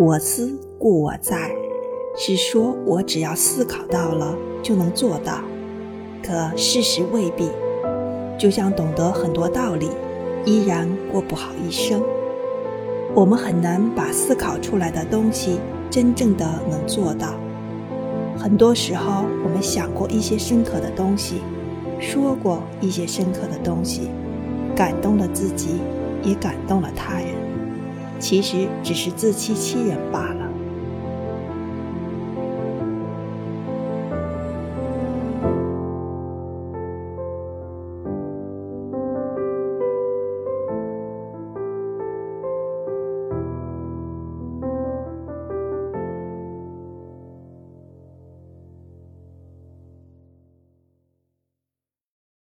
我思故我在，是说我只要思考到了就能做到，可事实未必。就像懂得很多道理，依然过不好一生。我们很难把思考出来的东西真正的能做到。很多时候，我们想过一些深刻的东西，说过一些深刻的东西，感动了自己，也感动了他人，其实只是自欺欺人罢了。